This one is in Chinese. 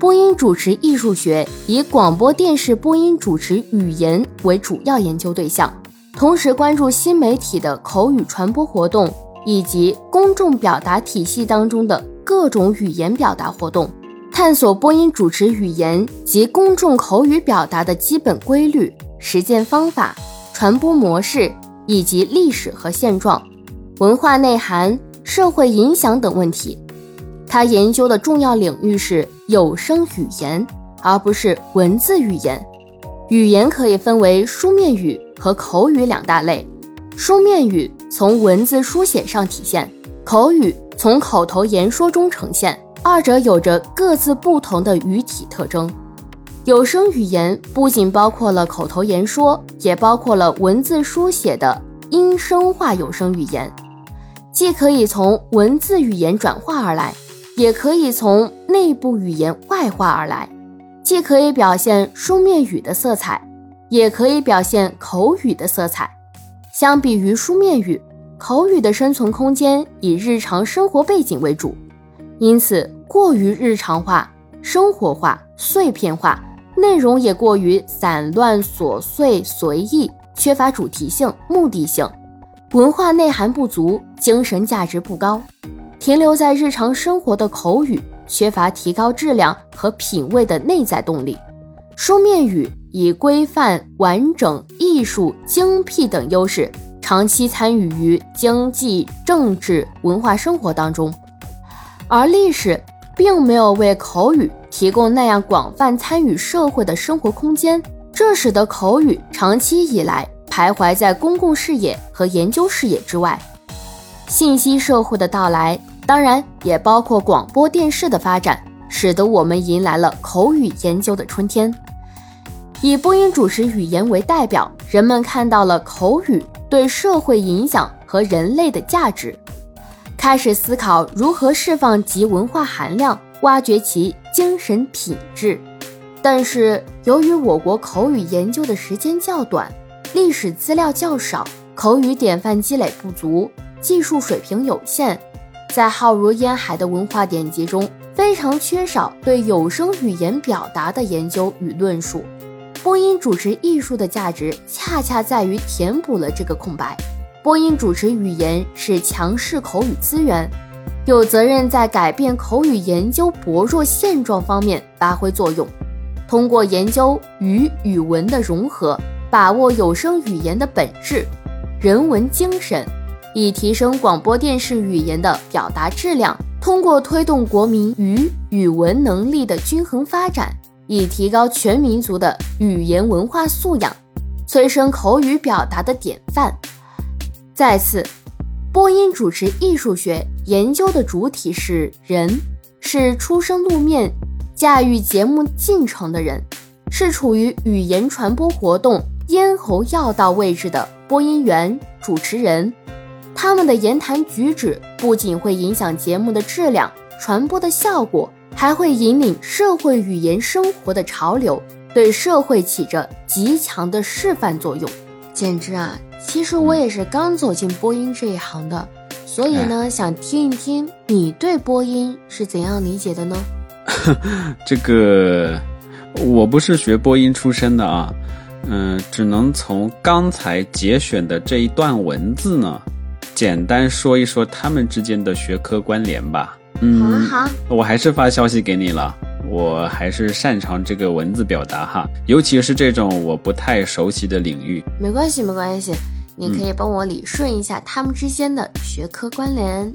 播音主持艺术学以广播电视播音主持语言为主要研究对象，同时关注新媒体的口语传播活动以及公众表达体系当中的各种语言表达活动，探索播音主持语言及公众口语表达的基本规律、实践方法、传播模式以及历史和现状、文化内涵、社会影响等问题。他研究的重要领域是有声语言，而不是文字语言。语言可以分为书面语和口语两大类。书面语从文字书写上体现，口语从口头言说中呈现，二者有着各自不同的语体特征。有声语言不仅包括了口头言说，也包括了文字书写的音声化有声语言，既可以从文字语言转化而来。也可以从内部语言外化而来，既可以表现书面语的色彩，也可以表现口语的色彩。相比于书面语，口语的生存空间以日常生活背景为主，因此过于日常化、生活化、碎片化，内容也过于散乱、琐碎、随意，缺乏主题性、目的性，文化内涵不足，精神价值不高。停留在日常生活的口语，缺乏提高质量和品味的内在动力；书面语以规范、完整、艺术、精辟等优势，长期参与于经济、政治、文化生活当中；而历史并没有为口语提供那样广泛参与社会的生活空间，这使得口语长期以来徘徊在公共视野和研究视野之外。信息社会的到来。当然，也包括广播电视的发展，使得我们迎来了口语研究的春天。以播音主持语言为代表，人们看到了口语对社会影响和人类的价值，开始思考如何释放其文化含量，挖掘其精神品质。但是，由于我国口语研究的时间较短，历史资料较少，口语典范积累不足，技术水平有限。在浩如烟海的文化典籍中，非常缺少对有声语言表达的研究与论述。播音主持艺术的价值，恰恰在于填补了这个空白。播音主持语言是强势口语资源，有责任在改变口语研究薄弱现状方面发挥作用。通过研究语与文的融合，把握有声语言的本质、人文精神。以提升广播电视语言的表达质量，通过推动国民语语文能力的均衡发展，以提高全民族的语言文化素养，催生口语表达的典范。再次，播音主持艺术学研究的主体是人，是出生露面、驾驭节目进程的人，是处于语言传播活动咽喉要道位置的播音员、主持人。他们的言谈举止不仅会影响节目的质量、传播的效果，还会引领社会语言生活的潮流，对社会起着极强的示范作用。简直啊！其实我也是刚走进播音这一行的，所以呢，想听一听你对播音是怎样理解的呢？这个我不是学播音出身的啊，嗯，只能从刚才节选的这一段文字呢。简单说一说他们之间的学科关联吧。嗯，好，我还是发消息给你了。我还是擅长这个文字表达哈，尤其是这种我不太熟悉的领域。没关系，没关系，你可以帮我理顺一下他们之间的学科关联。